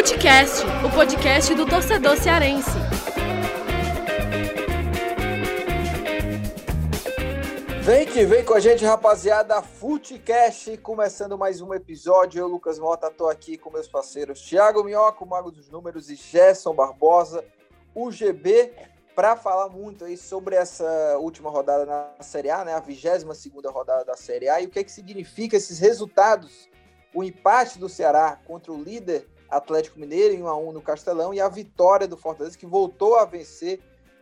Futecast, o podcast do torcedor cearense. Vem que vem com a gente, rapaziada. Futecast, começando mais um episódio. Eu, Lucas Mota, estou aqui com meus parceiros Thiago Minhoca, o Mago dos Números, e Gerson Barbosa, o GB, para falar muito aí sobre essa última rodada na Série A, né? A 22 segunda rodada da Série A, e o que, é que significa esses resultados. O empate do Ceará contra o líder Atlético Mineiro em 1 a 1 no Castelão e a vitória do Fortaleza que voltou a vencer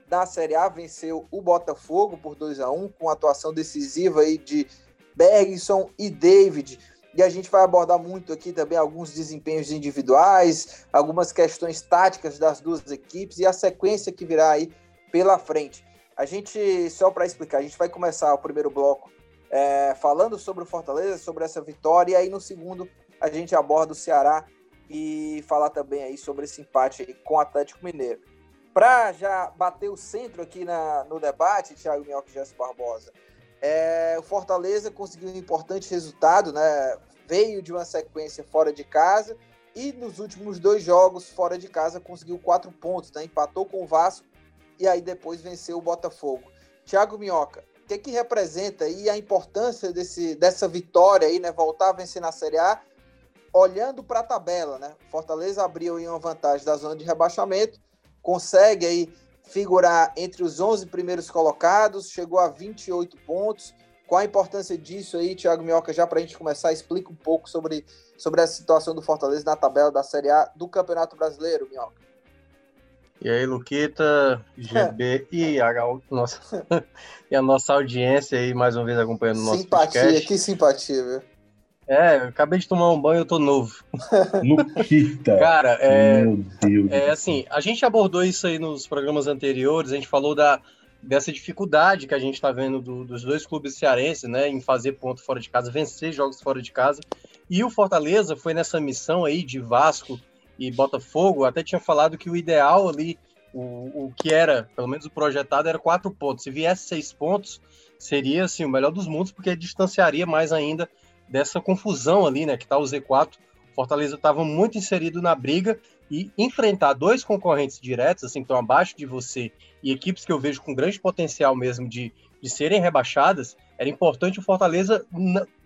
da Série A, venceu o Botafogo por 2 a 1 com atuação decisiva aí de Bergson e David. E a gente vai abordar muito aqui também alguns desempenhos individuais, algumas questões táticas das duas equipes e a sequência que virá aí pela frente. A gente, só para explicar, a gente vai começar o primeiro bloco é, falando sobre o Fortaleza, sobre essa vitória, e aí no segundo a gente aborda o Ceará e falar também aí sobre esse empate com o Atlético Mineiro. Para já bater o centro aqui na, no debate, Thiago Minhoca e Jéssica Barbosa, é, o Fortaleza conseguiu um importante resultado, né? Veio de uma sequência fora de casa e nos últimos dois jogos fora de casa conseguiu quatro pontos, né? Empatou com o Vasco e aí depois venceu o Botafogo. Thiago Minhoca, o que, que representa aí a importância desse, dessa vitória aí, né? Voltar a vencer na Série A olhando para a tabela, né? Fortaleza abriu aí uma vantagem da zona de rebaixamento, consegue aí figurar entre os 11 primeiros colocados, chegou a 28 pontos. Qual a importância disso aí, Thiago Minhoca, já para a gente começar, explica um pouco sobre, sobre essa situação do Fortaleza na tabela da Série A do Campeonato Brasileiro, Minhoca. E aí, Luquita, GB e, a nossa, e a nossa audiência aí, mais uma vez acompanhando o nosso simpatia, podcast. que simpatia, viu? É, acabei de tomar um banho, eu tô novo. Luquita. Cara, é, Meu Deus. é assim, a gente abordou isso aí nos programas anteriores, a gente falou da, dessa dificuldade que a gente tá vendo do, dos dois clubes cearenses, né, em fazer ponto fora de casa, vencer jogos fora de casa. E o Fortaleza foi nessa missão aí de Vasco e Botafogo, até tinha falado que o ideal ali, o, o que era, pelo menos o projetado, era quatro pontos. Se viesse seis pontos, seria assim, o melhor dos mundos, porque distanciaria mais ainda dessa confusão ali, né, que tá o Z4. Fortaleza estava muito inserido na briga e enfrentar dois concorrentes diretos, assim, que estão abaixo de você, e equipes que eu vejo com grande potencial mesmo de, de serem rebaixadas, era importante o Fortaleza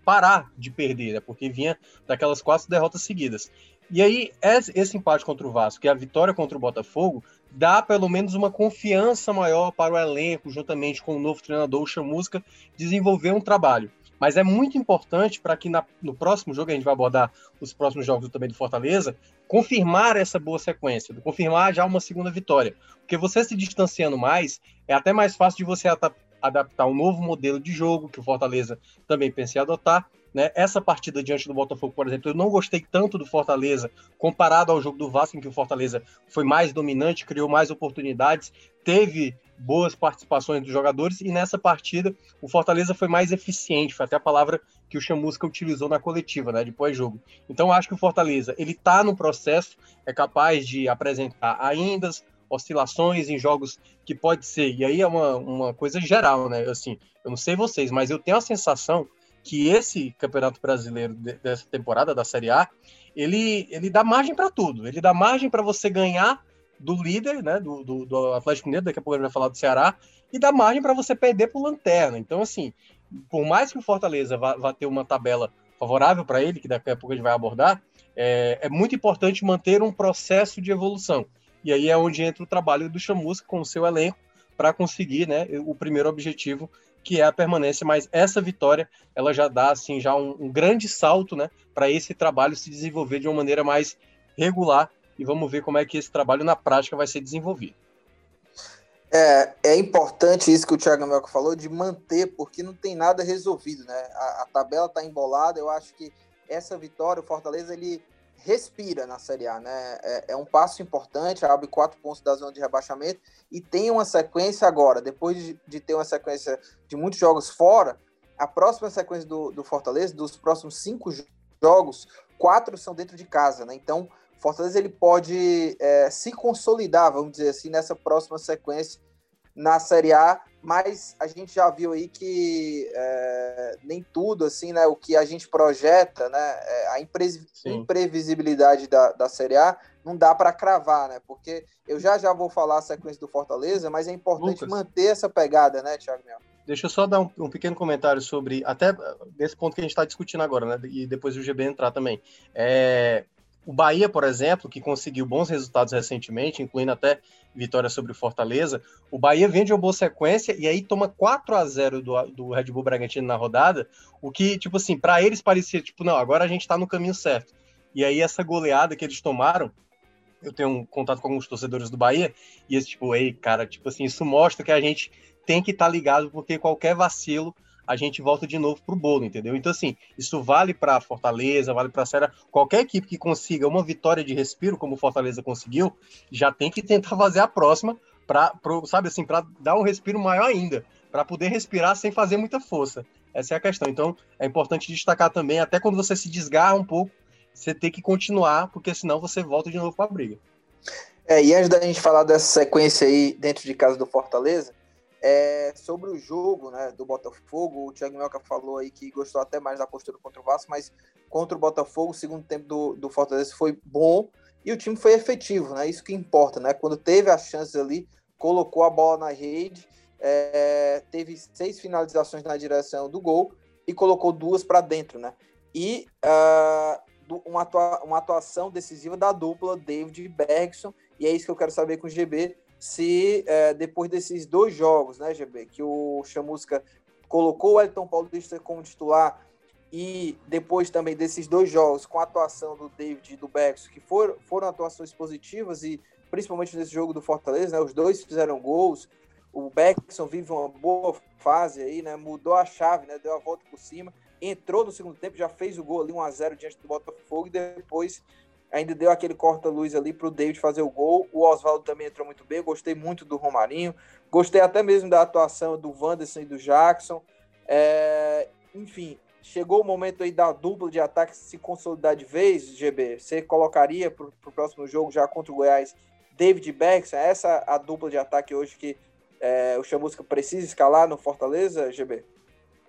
parar de perder, né, porque vinha daquelas quatro derrotas seguidas. E aí, esse empate contra o Vasco e a vitória contra o Botafogo dá pelo menos uma confiança maior para o elenco, juntamente com o novo treinador, o Chamusca, desenvolver um trabalho. Mas é muito importante para que na, no próximo jogo, a gente vai abordar os próximos jogos também do Fortaleza, confirmar essa boa sequência, confirmar já uma segunda vitória. Porque você se distanciando mais, é até mais fácil de você adaptar um novo modelo de jogo, que o Fortaleza também pensa em adotar. Né? Essa partida diante do Botafogo, por exemplo, eu não gostei tanto do Fortaleza comparado ao jogo do Vasco, em que o Fortaleza foi mais dominante, criou mais oportunidades, teve boas participações dos jogadores e nessa partida o Fortaleza foi mais eficiente, foi até a palavra que o Chamusca utilizou na coletiva, né, de pós-jogo. Então acho que o Fortaleza, ele tá no processo, é capaz de apresentar ainda oscilações em jogos que pode ser, e aí é uma, uma coisa geral, né, assim, eu não sei vocês, mas eu tenho a sensação que esse Campeonato Brasileiro dessa temporada da Série A, ele, ele dá margem para tudo, ele dá margem para você ganhar do líder, né, do, do, do, Atlético Mineiro, daqui a pouco a gente vai falar do Ceará, e dá margem para você perder para o Lanterna. Então, assim, por mais que o Fortaleza vá, vá ter uma tabela favorável para ele, que daqui a pouco a gente vai abordar, é, é, muito importante manter um processo de evolução. E aí é onde entra o trabalho do Chamusca com o seu elenco para conseguir né, o primeiro objetivo, que é a permanência. Mas essa vitória, ela já dá assim já um, um grande salto né, para esse trabalho se desenvolver de uma maneira mais regular e vamos ver como é que esse trabalho na prática vai ser desenvolvido. É, é importante isso que o Thiago Melco falou, de manter, porque não tem nada resolvido, né? A, a tabela está embolada, eu acho que essa vitória, o Fortaleza, ele respira na Série A, né? É, é, um passo importante, abre quatro pontos da zona de rebaixamento e tem uma sequência agora, depois de, de ter uma sequência de muitos jogos fora, a próxima sequência do, do Fortaleza, dos próximos cinco jogos, quatro são dentro de casa, né? Então, Fortaleza ele pode é, se consolidar, vamos dizer assim, nessa próxima sequência na Série A mas a gente já viu aí que é, nem tudo, assim, né, o que a gente projeta, né, é, a imprevisibilidade da, da Série A não dá para cravar, né, porque eu já já vou falar a sequência do Fortaleza, mas é importante Lucas. manter essa pegada, né, Thiago Mel? Deixa eu só dar um, um, pequeno comentário sobre, até desse ponto que a gente está discutindo agora, né, e depois o GB entrar também. É, o Bahia, por exemplo, que conseguiu bons resultados recentemente, incluindo até vitória sobre o Fortaleza, o Bahia vem de uma boa sequência e aí toma 4 a 0 do, do Red Bull Bragantino na rodada, o que, tipo assim, para eles parecia, tipo, não, agora a gente tá no caminho certo. E aí essa goleada que eles tomaram, eu tenho um contato com alguns torcedores do Bahia, e esse tipo, ei, cara, tipo assim, isso mostra que a gente tem que estar tá ligado, porque qualquer vacilo a gente volta de novo pro bolo, entendeu? Então, assim, isso vale para Fortaleza, vale para Serra. Qualquer equipe que consiga uma vitória de respiro, como Fortaleza conseguiu, já tem que tentar fazer a próxima para, sabe assim, para dar um respiro maior ainda, para poder respirar sem fazer muita força. Essa é a questão. Então, é importante destacar também, até quando você se desgarra um pouco, você tem que continuar, porque senão você volta de novo para a briga. É, e antes da gente falar dessa sequência aí dentro de casa do Fortaleza, é, sobre o jogo né, do Botafogo, o Thiago Melca falou aí que gostou até mais da postura contra o Vasco, mas contra o Botafogo, o segundo tempo do, do Fortaleza foi bom e o time foi efetivo, né? Isso que importa, né? Quando teve as chances ali, colocou a bola na rede, é, teve seis finalizações na direção do gol e colocou duas para dentro, né? E uh, uma, atua uma atuação decisiva da dupla David Bergson, e é isso que eu quero saber com o GB se é, depois desses dois jogos, né, GB, que o Chamusca colocou o Elton Paulista como titular e depois também desses dois jogos com a atuação do David e do Bex, que foram, foram atuações positivas e principalmente nesse jogo do Fortaleza, né, os dois fizeram gols, o Beckson vive uma boa fase aí, né, mudou a chave, né, deu a volta por cima, entrou no segundo tempo, já fez o gol ali 1 a 0 diante do Botafogo e depois ainda deu aquele corta-luz ali para o David fazer o gol. O Oswaldo também entrou muito bem. gostei muito do Romarinho. Gostei até mesmo da atuação do Wanderson e do Jackson. É... Enfim, chegou o momento aí da dupla de ataque se consolidar de vez, GB. Você colocaria para o próximo jogo já contra o Goiás David e Beckson? É essa a dupla de ataque hoje que é, o Chamusca precisa escalar no Fortaleza, GB?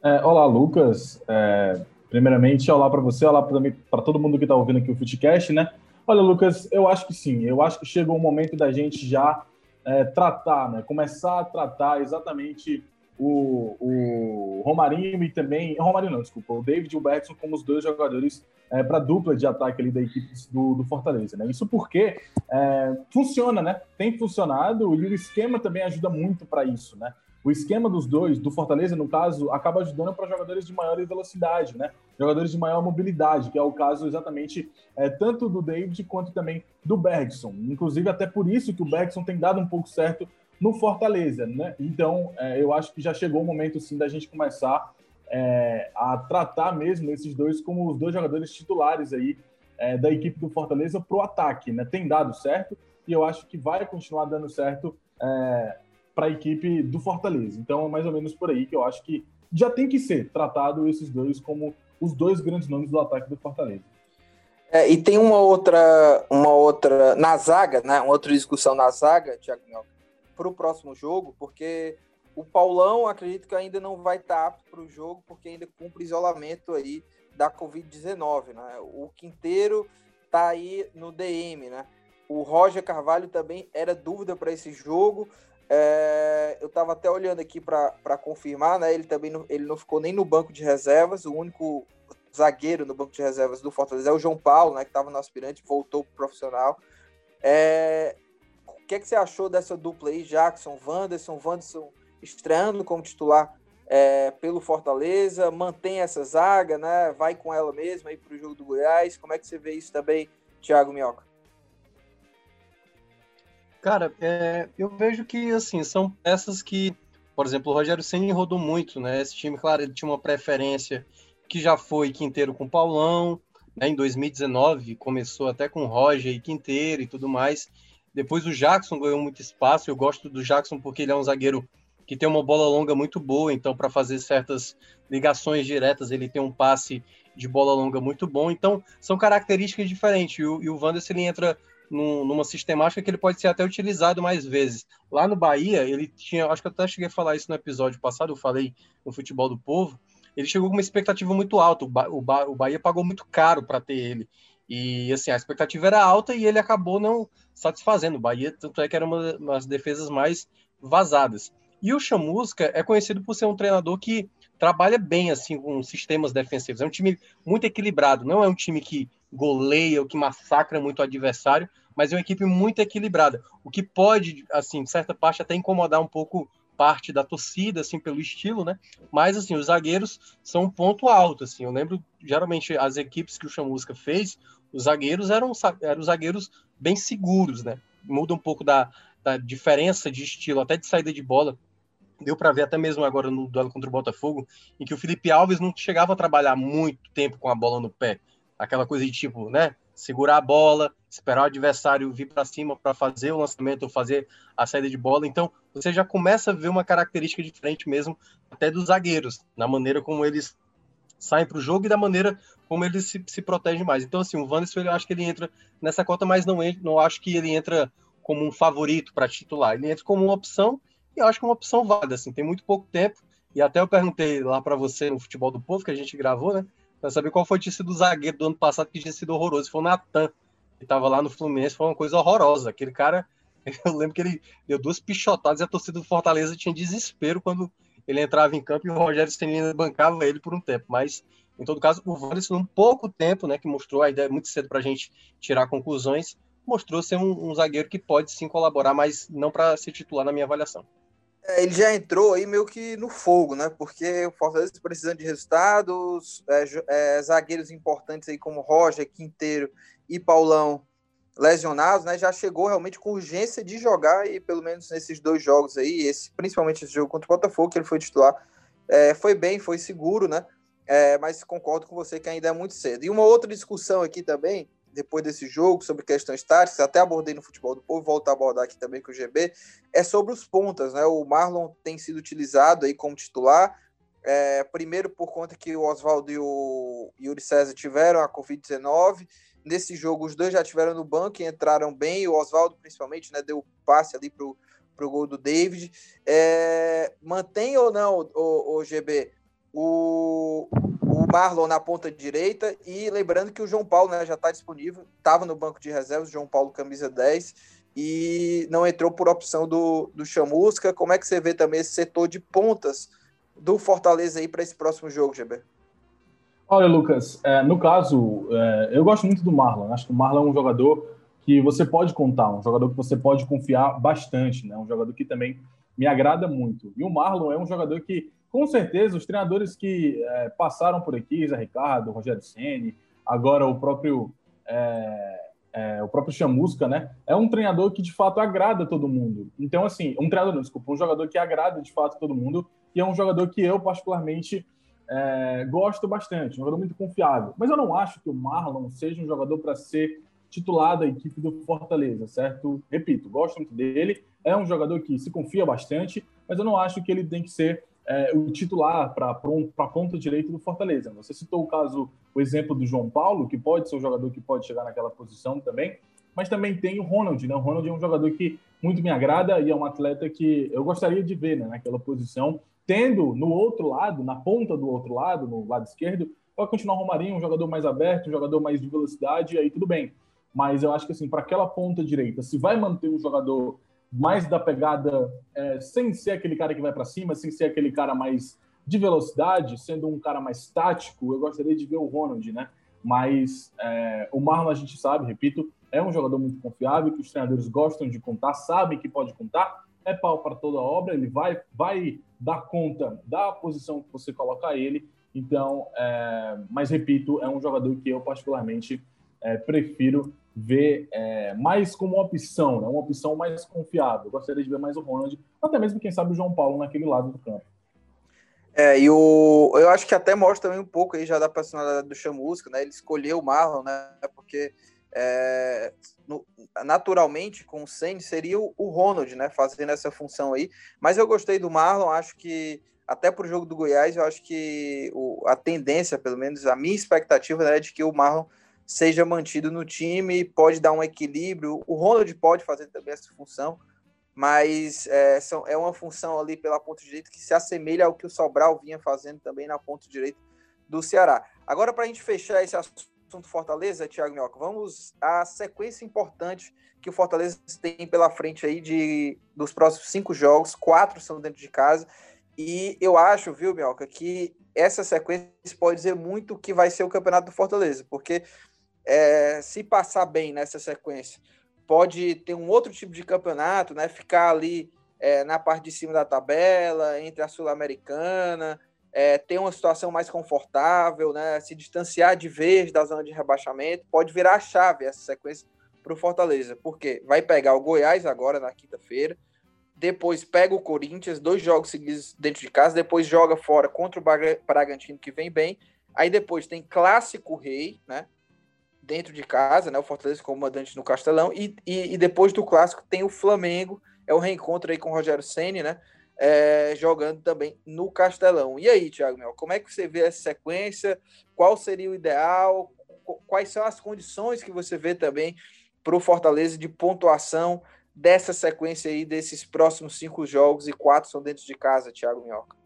É, olá, Lucas. É, Primeiramente, olá para você, olá para todo mundo que está ouvindo aqui o Footcast, né? Olha, Lucas, eu acho que sim. Eu acho que chegou o momento da gente já é, tratar, né? Começar a tratar exatamente o, o Romarinho e também. Romarinho não, desculpa, o David e o Bergson como os dois jogadores é, para dupla de ataque ali da equipe do, do Fortaleza, né? Isso porque é, funciona, né? Tem funcionado e o esquema também ajuda muito para isso, né? O esquema dos dois, do Fortaleza, no caso, acaba ajudando para jogadores de maior velocidade, né? Jogadores de maior mobilidade, que é o caso exatamente é, tanto do David quanto também do Bergson. Inclusive, até por isso que o Bergson tem dado um pouco certo no Fortaleza, né? Então, é, eu acho que já chegou o momento, sim, da gente começar é, a tratar mesmo esses dois como os dois jogadores titulares aí da equipe do Fortaleza para o ataque, né? Tem dado certo e eu acho que vai continuar dando certo para a equipe do Fortaleza. Então é mais ou menos por aí que eu acho que já tem que ser tratado esses dois como os dois grandes nomes do ataque do Fortaleza. É, e tem uma outra, uma outra na zaga, né? Uma outra discussão na zaga, Thiago para o próximo jogo, porque o Paulão acredito que ainda não vai estar apto para o jogo, porque ainda cumpre isolamento aí da Covid-19, né? O Quinteiro tá aí no DM, né? O Roger Carvalho também era dúvida para esse jogo. É, eu estava até olhando aqui para confirmar, né? Ele também não, ele não ficou nem no banco de reservas. O único zagueiro no banco de reservas do Fortaleza é o João Paulo, né? Que estava no aspirante, voltou pro profissional. É, o que, é que você achou dessa dupla aí, Jackson, Wanderson, Wanderson estreando como titular é, pelo Fortaleza, mantém essa zaga, né? Vai com ela mesma aí para o jogo do Goiás. Como é que você vê isso também, Thiago Minhoca? Cara, é, eu vejo que, assim, são peças que, por exemplo, o Rogério Senna rodou muito, né? Esse time, claro, ele tinha uma preferência que já foi Quinteiro com Paulão, né? Em 2019 começou até com Roger e Quinteiro e tudo mais. Depois o Jackson ganhou muito espaço. Eu gosto do Jackson porque ele é um zagueiro que tem uma bola longa muito boa, então para fazer certas ligações diretas ele tem um passe de bola longa muito bom. Então são características diferentes. E o, e o ele entra num, numa sistemática que ele pode ser até utilizado mais vezes. Lá no Bahia, ele tinha, acho que eu até cheguei a falar isso no episódio passado, eu falei no Futebol do Povo, ele chegou com uma expectativa muito alta, o, ba o, ba o Bahia pagou muito caro para ter ele. E assim, a expectativa era alta e ele acabou não satisfazendo. O Bahia, tanto é que era uma das defesas mais vazadas. E o Chamusca é conhecido por ser um treinador que trabalha bem assim com sistemas defensivos. É um time muito equilibrado, não é um time que goleia ou que massacra muito o adversário, mas é uma equipe muito equilibrada, o que pode, assim, certa parte até incomodar um pouco parte da torcida, assim, pelo estilo, né? Mas, assim, os zagueiros são um ponto alto, assim. Eu lembro, geralmente, as equipes que o Chamusca fez, os zagueiros eram, eram zagueiros bem seguros, né? Muda um pouco da, da diferença de estilo, até de saída de bola. Deu para ver até mesmo agora no duelo contra o Botafogo, em que o Felipe Alves não chegava a trabalhar muito tempo com a bola no pé. Aquela coisa de tipo, né? Segurar a bola, esperar o adversário vir para cima para fazer o lançamento ou fazer a saída de bola. Então, você já começa a ver uma característica diferente mesmo, até dos zagueiros, na maneira como eles saem para o jogo e da maneira como eles se, se protegem mais. Então, assim, o Wanderson, eu acho que ele entra nessa cota, mas não, não acho que ele entra como um favorito para titular. Ele entra como uma opção e eu acho que é uma opção válida. Assim, tem muito pouco tempo. E até eu perguntei lá para você no Futebol do Povo, que a gente gravou, né? Para saber qual foi o sido o zagueiro do ano passado que tinha sido horroroso. Foi o Natan, que estava lá no Fluminense. Foi uma coisa horrorosa. Aquele cara, eu lembro que ele deu duas pichotadas e a torcida do Fortaleza tinha desespero quando ele entrava em campo e o Rogério Senna bancava ele por um tempo. Mas, em todo caso, o Wanderson, um pouco tempo, né, que mostrou a ideia muito cedo para a gente tirar conclusões, mostrou ser um, um, zagueiro que pode sim colaborar, mas não para ser titular na minha avaliação. É, ele já entrou aí meio que no fogo, né? Porque o Fortaleza precisando de resultados, é, é, zagueiros importantes aí como Roger, Quinteiro e Paulão lesionados, né? Já chegou realmente com urgência de jogar e pelo menos nesses dois jogos aí, esse, principalmente esse jogo contra o Botafogo, que ele foi titular, é, foi bem, foi seguro, né? É, mas concordo com você que ainda é muito cedo. E uma outra discussão aqui também depois desse jogo, sobre questões táticas, até abordei no Futebol do Povo, volto a abordar aqui também com o GB, é sobre os pontas, né? O Marlon tem sido utilizado aí como titular, é, primeiro por conta que o Oswaldo e o Yuri César tiveram a Covid-19, nesse jogo os dois já tiveram no banco e entraram bem, o Oswaldo principalmente, né, deu passe ali pro, pro gol do David. É, mantém ou não, o, o GB, o, o Marlon na ponta direita e lembrando que o João Paulo né, já está disponível, estava no banco de reservas, João Paulo camisa 10 e não entrou por opção do, do Chamusca. Como é que você vê também esse setor de pontas do Fortaleza aí para esse próximo jogo, GB? Olha, Lucas, é, no caso, é, eu gosto muito do Marlon. Acho que o Marlon é um jogador que você pode contar, um jogador que você pode confiar bastante, né? Um jogador que também me agrada muito. E o Marlon é um jogador que com certeza, os treinadores que é, passaram por aqui, Zé Ricardo, Rogério Ceni, agora o próprio é, é, o próprio Chamusca, né? É um treinador que de fato agrada todo mundo. Então, assim, um treinador, não, desculpa, um jogador que agrada de fato todo mundo e é um jogador que eu particularmente é, gosto bastante, um jogador muito confiável. Mas eu não acho que o Marlon seja um jogador para ser titular da equipe do Fortaleza, certo? Repito, gosto muito dele, é um jogador que se confia bastante, mas eu não acho que ele tem que ser é, o titular para a ponta direita do Fortaleza. Você citou o caso, o exemplo do João Paulo, que pode ser um jogador que pode chegar naquela posição também, mas também tem o Ronald, né? O Ronald é um jogador que muito me agrada e é um atleta que eu gostaria de ver né, naquela posição, tendo no outro lado, na ponta do outro lado, no lado esquerdo, vai continuar o Romarinho, um jogador mais aberto, um jogador mais de velocidade, aí tudo bem. Mas eu acho que assim, para aquela ponta direita, se vai manter um jogador mais da pegada, é, sem ser aquele cara que vai para cima, sem ser aquele cara mais de velocidade, sendo um cara mais tático, eu gostaria de ver o Ronald, né? Mas é, o Marlon, a gente sabe, repito, é um jogador muito confiável, que os treinadores gostam de contar, sabem que pode contar, é pau para toda a obra, ele vai, vai dar conta da posição que você colocar ele. Então, é, mas repito, é um jogador que eu particularmente é, prefiro ver é, mais como opção, né? uma opção mais confiável. gostaria de ver mais o Ronald, até mesmo, quem sabe, o João Paulo naquele lado do campo. É, e o, eu acho que até mostra também um pouco aí já da personalidade do Chamusca, né? Ele escolheu o Marlon, né? Porque é, no, naturalmente com o Senna seria o, o, Ronald, né? Fazendo essa função aí. Mas eu gostei do Marlon, acho que até para o jogo do Goiás, eu acho que o, a tendência, pelo menos a minha expectativa, né, é de que o Marlon seja mantido no time, pode dar um equilíbrio. O Ronald pode fazer também essa função, mas é, são, é uma função ali pela ponta direita que se assemelha ao que o Sobral vinha fazendo também na ponta direita do Ceará. Agora, para a gente fechar esse assunto Fortaleza, Thiago Minhoca, vamos à sequência importante que o Fortaleza tem pela frente aí de, dos próximos cinco jogos, quatro são dentro de casa, e eu acho, viu, Minhoca, que essa sequência pode dizer muito o que vai ser o campeonato do Fortaleza, porque é, se passar bem nessa sequência, pode ter um outro tipo de campeonato, né? Ficar ali é, na parte de cima da tabela, entre a Sul-Americana, é, ter uma situação mais confortável, né? Se distanciar de vez da zona de rebaixamento, pode virar a chave essa sequência para o Fortaleza, porque vai pegar o Goiás agora na quinta-feira, depois pega o Corinthians, dois jogos seguidos dentro de casa, depois joga fora contra o Bragantino que vem bem, aí depois tem Clássico Rei, né? Dentro de casa, né? O Fortaleza como mandante no Castelão. E, e, e, depois do clássico tem o Flamengo, é o reencontro aí com o Rogério Ceni, né? É, jogando também no Castelão. E aí, Thiago Mel, como é que você vê essa sequência? Qual seria o ideal? Quais são as condições que você vê também para o Fortaleza de pontuação dessa sequência aí, desses próximos cinco jogos e quatro são dentro de casa, Thiago Minhoca?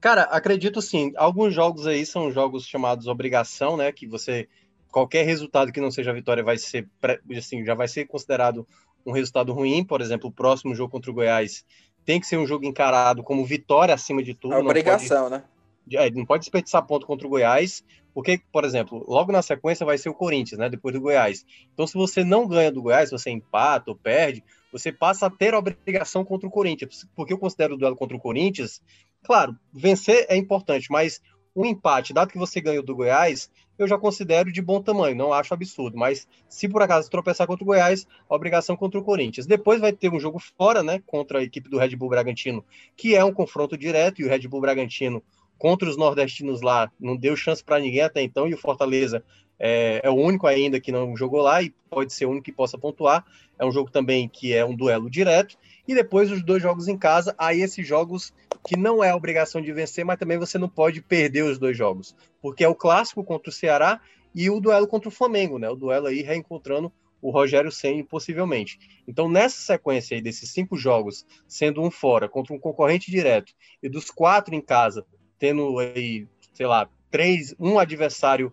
Cara, acredito sim. Alguns jogos aí são jogos chamados obrigação, né? Que você qualquer resultado que não seja vitória vai ser assim, já vai ser considerado um resultado ruim. Por exemplo, o próximo jogo contra o Goiás tem que ser um jogo encarado como vitória acima de tudo. É obrigação, pode, né? É, não pode desperdiçar ponto contra o Goiás, porque, por exemplo, logo na sequência vai ser o Corinthians, né? Depois do Goiás. Então, se você não ganha do Goiás, você empata ou perde, você passa a ter a obrigação contra o Corinthians. Porque eu considero o duelo contra o Corinthians Claro, vencer é importante, mas um empate, dado que você ganhou do Goiás, eu já considero de bom tamanho, não acho absurdo. Mas se por acaso tropeçar contra o Goiás, a obrigação contra o Corinthians. Depois vai ter um jogo fora, né, contra a equipe do Red Bull Bragantino, que é um confronto direto, e o Red Bull Bragantino contra os nordestinos lá não deu chance para ninguém até então, e o Fortaleza é, é, o único ainda que não jogou lá e pode ser o único que possa pontuar. É um jogo também que é um duelo direto. E depois os dois jogos em casa, aí esses jogos que não é obrigação de vencer, mas também você não pode perder os dois jogos. Porque é o clássico contra o Ceará e o duelo contra o Flamengo, né? O duelo aí reencontrando o Rogério Senna, possivelmente. Então, nessa sequência aí desses cinco jogos, sendo um fora contra um concorrente direto, e dos quatro em casa, tendo aí, sei lá, três, um adversário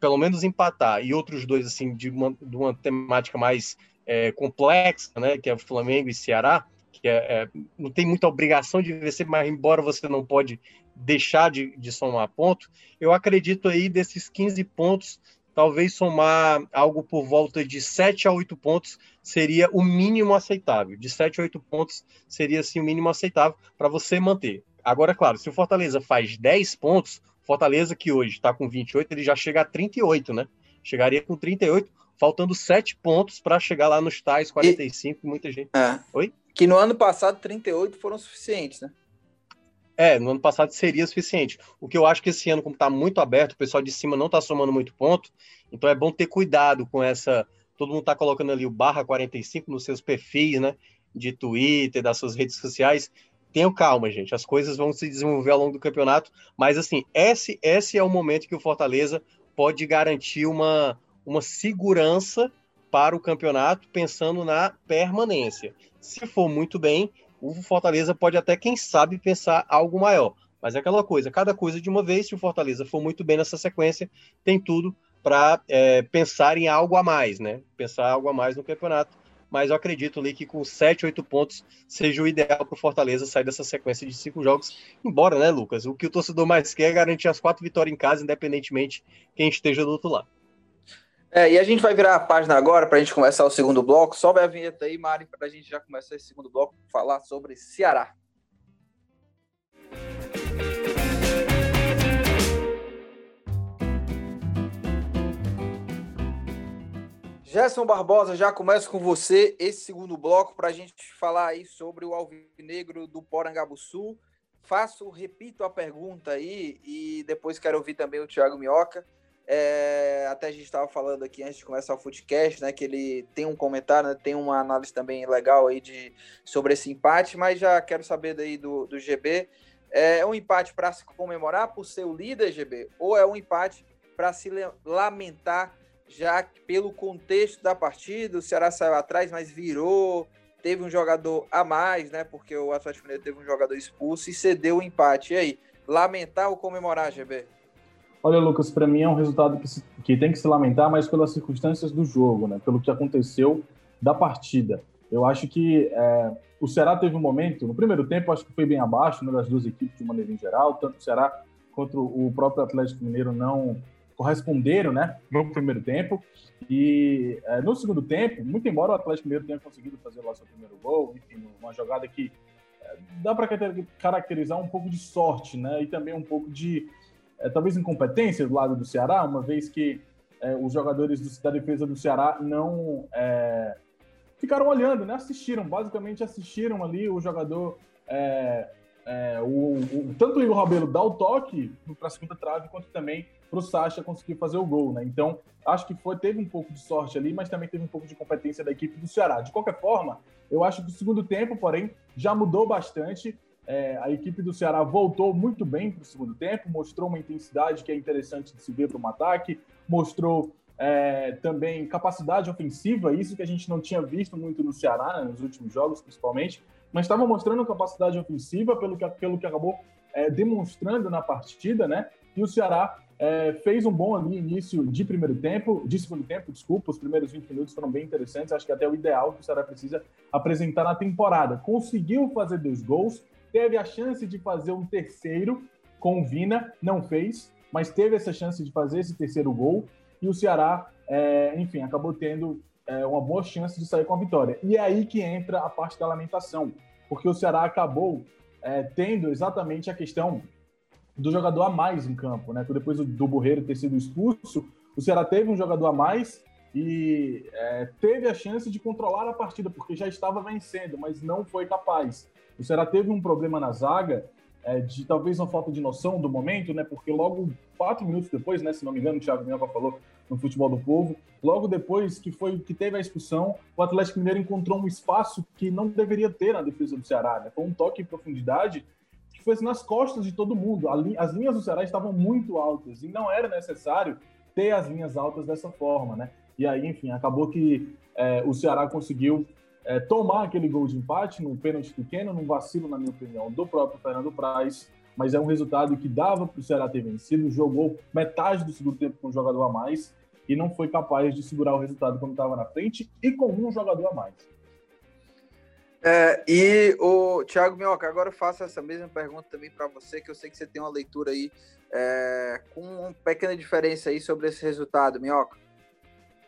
pelo menos empatar, e outros dois, assim, de uma, de uma temática mais é, complexa, né, que é o Flamengo e Ceará, que é, é, não tem muita obrigação de vencer, mas embora você não pode deixar de, de somar ponto, eu acredito aí desses 15 pontos, talvez somar algo por volta de 7 a 8 pontos seria o mínimo aceitável. De 7 a 8 pontos seria assim o mínimo aceitável para você manter. Agora, claro, se o Fortaleza faz 10 pontos, Fortaleza que hoje está com 28, ele já chega a 38, né? Chegaria com 38, faltando sete pontos para chegar lá nos tais 45, e, muita gente. É. Oi? Que no ano passado 38 foram suficientes, né? É, no ano passado seria suficiente. O que eu acho que esse ano, como está muito aberto, o pessoal de cima não está somando muito ponto, então é bom ter cuidado com essa. Todo mundo está colocando ali o barra 45 nos seus perfis, né? De Twitter, das suas redes sociais. Tenham calma, gente. As coisas vão se desenvolver ao longo do campeonato, mas assim, esse, esse é o momento que o Fortaleza pode garantir uma, uma segurança para o campeonato, pensando na permanência. Se for muito bem, o Fortaleza pode até, quem sabe, pensar algo maior. Mas é aquela coisa, cada coisa de uma vez, se o Fortaleza for muito bem nessa sequência, tem tudo para é, pensar em algo a mais, né? Pensar algo a mais no campeonato. Mas eu acredito ali que com 7, 8 pontos seja o ideal para o Fortaleza sair dessa sequência de cinco jogos. Embora, né, Lucas? O que o torcedor mais quer é garantir as quatro vitórias em casa, independentemente quem esteja do outro lado. É, e a gente vai virar a página agora para a gente começar o segundo bloco. Sobe a vinheta aí, Mari, para a gente já começar esse segundo bloco, falar sobre Ceará. Gerson Barbosa, já começa com você esse segundo bloco para a gente falar aí sobre o Alvinegro do Porangabuçu. Faço, repito a pergunta aí e depois quero ouvir também o Thiago Minhoca. É, até a gente estava falando aqui antes de começar o Footcast, né? Que ele tem um comentário, né, tem uma análise também legal aí de, sobre esse empate, mas já quero saber daí do, do GB. É um empate para se comemorar por ser o líder, GB? Ou é um empate para se lamentar já pelo contexto da partida, o Ceará saiu atrás, mas virou, teve um jogador a mais, né? Porque o Atlético Mineiro teve um jogador expulso e cedeu o empate. E aí, lamentar ou comemorar, GB? Olha, Lucas, para mim é um resultado que, se, que tem que se lamentar, mas pelas circunstâncias do jogo, né? Pelo que aconteceu da partida. Eu acho que é, o Ceará teve um momento, no primeiro tempo, acho que foi bem abaixo né, das duas equipes de maneira em geral, tanto o Ceará quanto o próprio Atlético Mineiro não corresponderam né, no primeiro tempo. E é, no segundo tempo, muito embora o Atlético Mineiro tenha conseguido fazer lá seu primeiro gol, enfim, uma jogada que é, dá para caracterizar um pouco de sorte, né? E também um pouco de é, talvez incompetência do lado do Ceará, uma vez que é, os jogadores do, da defesa do Ceará não é, ficaram olhando, né? Assistiram, basicamente assistiram ali o jogador é, é, o, o, tanto o Igor Rabelo dá o toque para a segunda trave, quanto também para o Sacha conseguir fazer o gol, né? Então, acho que foi, teve um pouco de sorte ali, mas também teve um pouco de competência da equipe do Ceará. De qualquer forma, eu acho que o segundo tempo, porém, já mudou bastante. É, a equipe do Ceará voltou muito bem para o segundo tempo, mostrou uma intensidade que é interessante de se ver para um ataque, mostrou é, também capacidade ofensiva, isso que a gente não tinha visto muito no Ceará, né, nos últimos jogos, principalmente mas estava mostrando capacidade ofensiva pelo que, pelo que acabou é, demonstrando na partida, né? E o Ceará é, fez um bom ali início de primeiro tempo, de segundo tempo, desculpa, os primeiros 20 minutos foram bem interessantes, acho que até o ideal que o Ceará precisa apresentar na temporada. Conseguiu fazer dois gols, teve a chance de fazer um terceiro com o Vina, não fez, mas teve essa chance de fazer esse terceiro gol, e o Ceará, é, enfim, acabou tendo é, uma boa chance de sair com a vitória. E é aí que entra a parte da lamentação, porque o Ceará acabou é, tendo exatamente a questão do jogador a mais em campo, né? Depois do, do Borreiro ter sido expulso, o Ceará teve um jogador a mais e é, teve a chance de controlar a partida, porque já estava vencendo, mas não foi capaz. O Ceará teve um problema na zaga, é, de talvez uma falta de noção do momento, né? Porque logo quatro minutos depois, né? Se não me engano, o Thiago Minhoca falou no futebol do povo. Logo depois que foi que teve a expulsão, o Atlético Mineiro encontrou um espaço que não deveria ter na defesa do Ceará. Né? Foi um toque em profundidade que foi nas costas de todo mundo. As linhas do Ceará estavam muito altas e não era necessário ter as linhas altas dessa forma, né? E aí, enfim, acabou que é, o Ceará conseguiu é, tomar aquele gol de empate num pênalti pequeno, num vacilo, na minha opinião, do próprio Fernando Praz, mas é um resultado que dava para o Ceará ter vencido, jogou metade do segundo tempo com um jogador a mais, e não foi capaz de segurar o resultado quando estava na frente e com um jogador a mais. É, e o Thiago Minhoca, agora eu faço essa mesma pergunta também para você, que eu sei que você tem uma leitura aí é, com uma pequena diferença aí sobre esse resultado, Minhoca.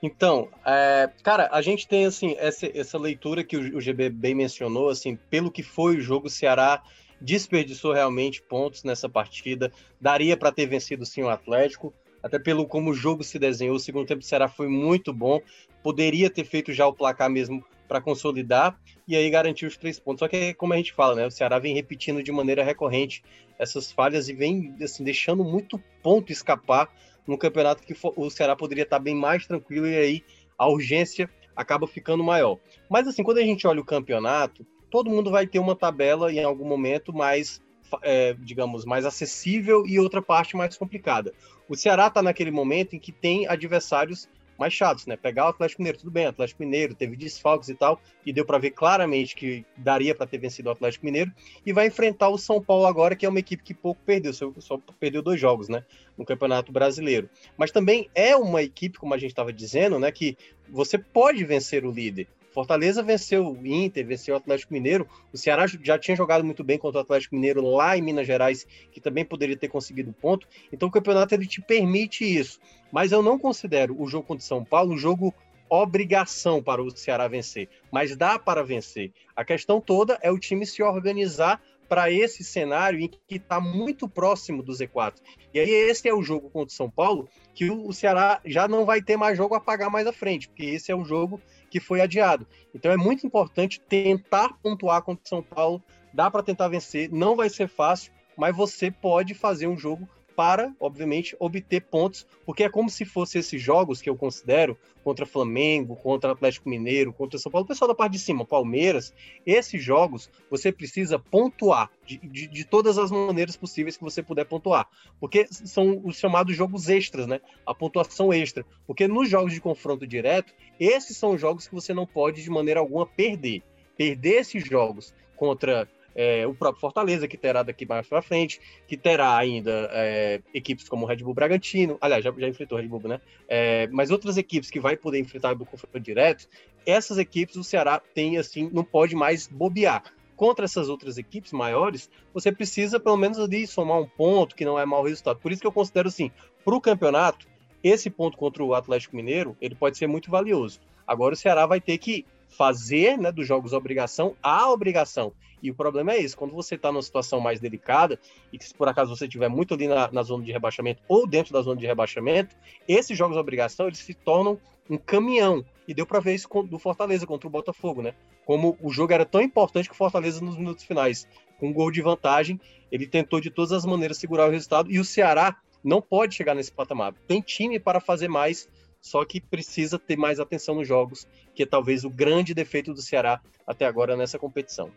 Então, é, cara, a gente tem assim essa, essa leitura que o, o, GB bem mencionou, assim, pelo que foi o jogo, o Ceará desperdiçou realmente pontos nessa partida, daria para ter vencido sim o Atlético até pelo como o jogo se desenhou. O segundo tempo do Ceará foi muito bom, poderia ter feito já o placar mesmo para consolidar e aí garantir os três pontos. Só que, como a gente fala, né, o Ceará vem repetindo de maneira recorrente essas falhas e vem assim, deixando muito ponto escapar no campeonato que o Ceará poderia estar bem mais tranquilo e aí a urgência acaba ficando maior. Mas assim, quando a gente olha o campeonato, todo mundo vai ter uma tabela em algum momento mais é, digamos, mais acessível e outra parte mais complicada. O Ceará está naquele momento em que tem adversários mais chatos, né? Pegar o Atlético Mineiro, tudo bem, Atlético Mineiro teve desfalques e tal, e deu para ver claramente que daria para ter vencido o Atlético Mineiro, e vai enfrentar o São Paulo agora, que é uma equipe que pouco perdeu, só, só perdeu dois jogos, né? No Campeonato Brasileiro. Mas também é uma equipe, como a gente estava dizendo, né? Que você pode vencer o líder. Fortaleza venceu o Inter, venceu o Atlético Mineiro. O Ceará já tinha jogado muito bem contra o Atlético Mineiro lá em Minas Gerais, que também poderia ter conseguido ponto. Então o campeonato ele te permite isso. Mas eu não considero o jogo contra o São Paulo um jogo obrigação para o Ceará vencer, mas dá para vencer. A questão toda é o time se organizar para esse cenário em que está muito próximo do Z4. E aí esse é o jogo contra o São Paulo, que o Ceará já não vai ter mais jogo a pagar mais à frente, porque esse é o jogo que foi adiado. Então é muito importante tentar pontuar contra o São Paulo. Dá para tentar vencer, não vai ser fácil, mas você pode fazer um jogo para, obviamente, obter pontos, porque é como se fossem esses jogos que eu considero contra Flamengo, contra Atlético Mineiro, contra São Paulo, o pessoal da parte de cima, Palmeiras, esses jogos você precisa pontuar de, de, de, todas as maneiras possíveis que você puder pontuar, porque são os chamados jogos extras, né? A pontuação extra, porque nos jogos de confronto direto, esses são os jogos que você não pode de maneira alguma perder. Perder esses jogos contra é, o próprio Fortaleza, que terá daqui mais para frente, que terá ainda é, equipes como o Red Bull Bragantino, aliás, já, já enfrentou o Red Bull, né? É, mas outras equipes que vai poder enfrentar do confronto direto, essas equipes o Ceará tem, assim, não pode mais bobear. Contra essas outras equipes maiores, você precisa pelo menos ali somar um ponto, que não é mau resultado. Por isso que eu considero assim, para o campeonato, esse ponto contra o Atlético Mineiro, ele pode ser muito valioso. Agora o Ceará vai ter que fazer né, dos jogos obrigação a obrigação. E o problema é esse, quando você está numa situação mais delicada, e que se por acaso você estiver muito ali na, na, zona de rebaixamento ou dentro da zona de rebaixamento, esses jogos obrigação eles se tornam um caminhão. E deu para ver isso do Fortaleza contra o Botafogo, né? Como o jogo era tão importante que o Fortaleza nos minutos finais, com um gol de vantagem, ele tentou de todas as maneiras segurar o resultado, e o Ceará não pode chegar nesse patamar. Tem time para fazer mais, só que precisa ter mais atenção nos jogos, que é talvez o grande defeito do Ceará até agora nessa competição.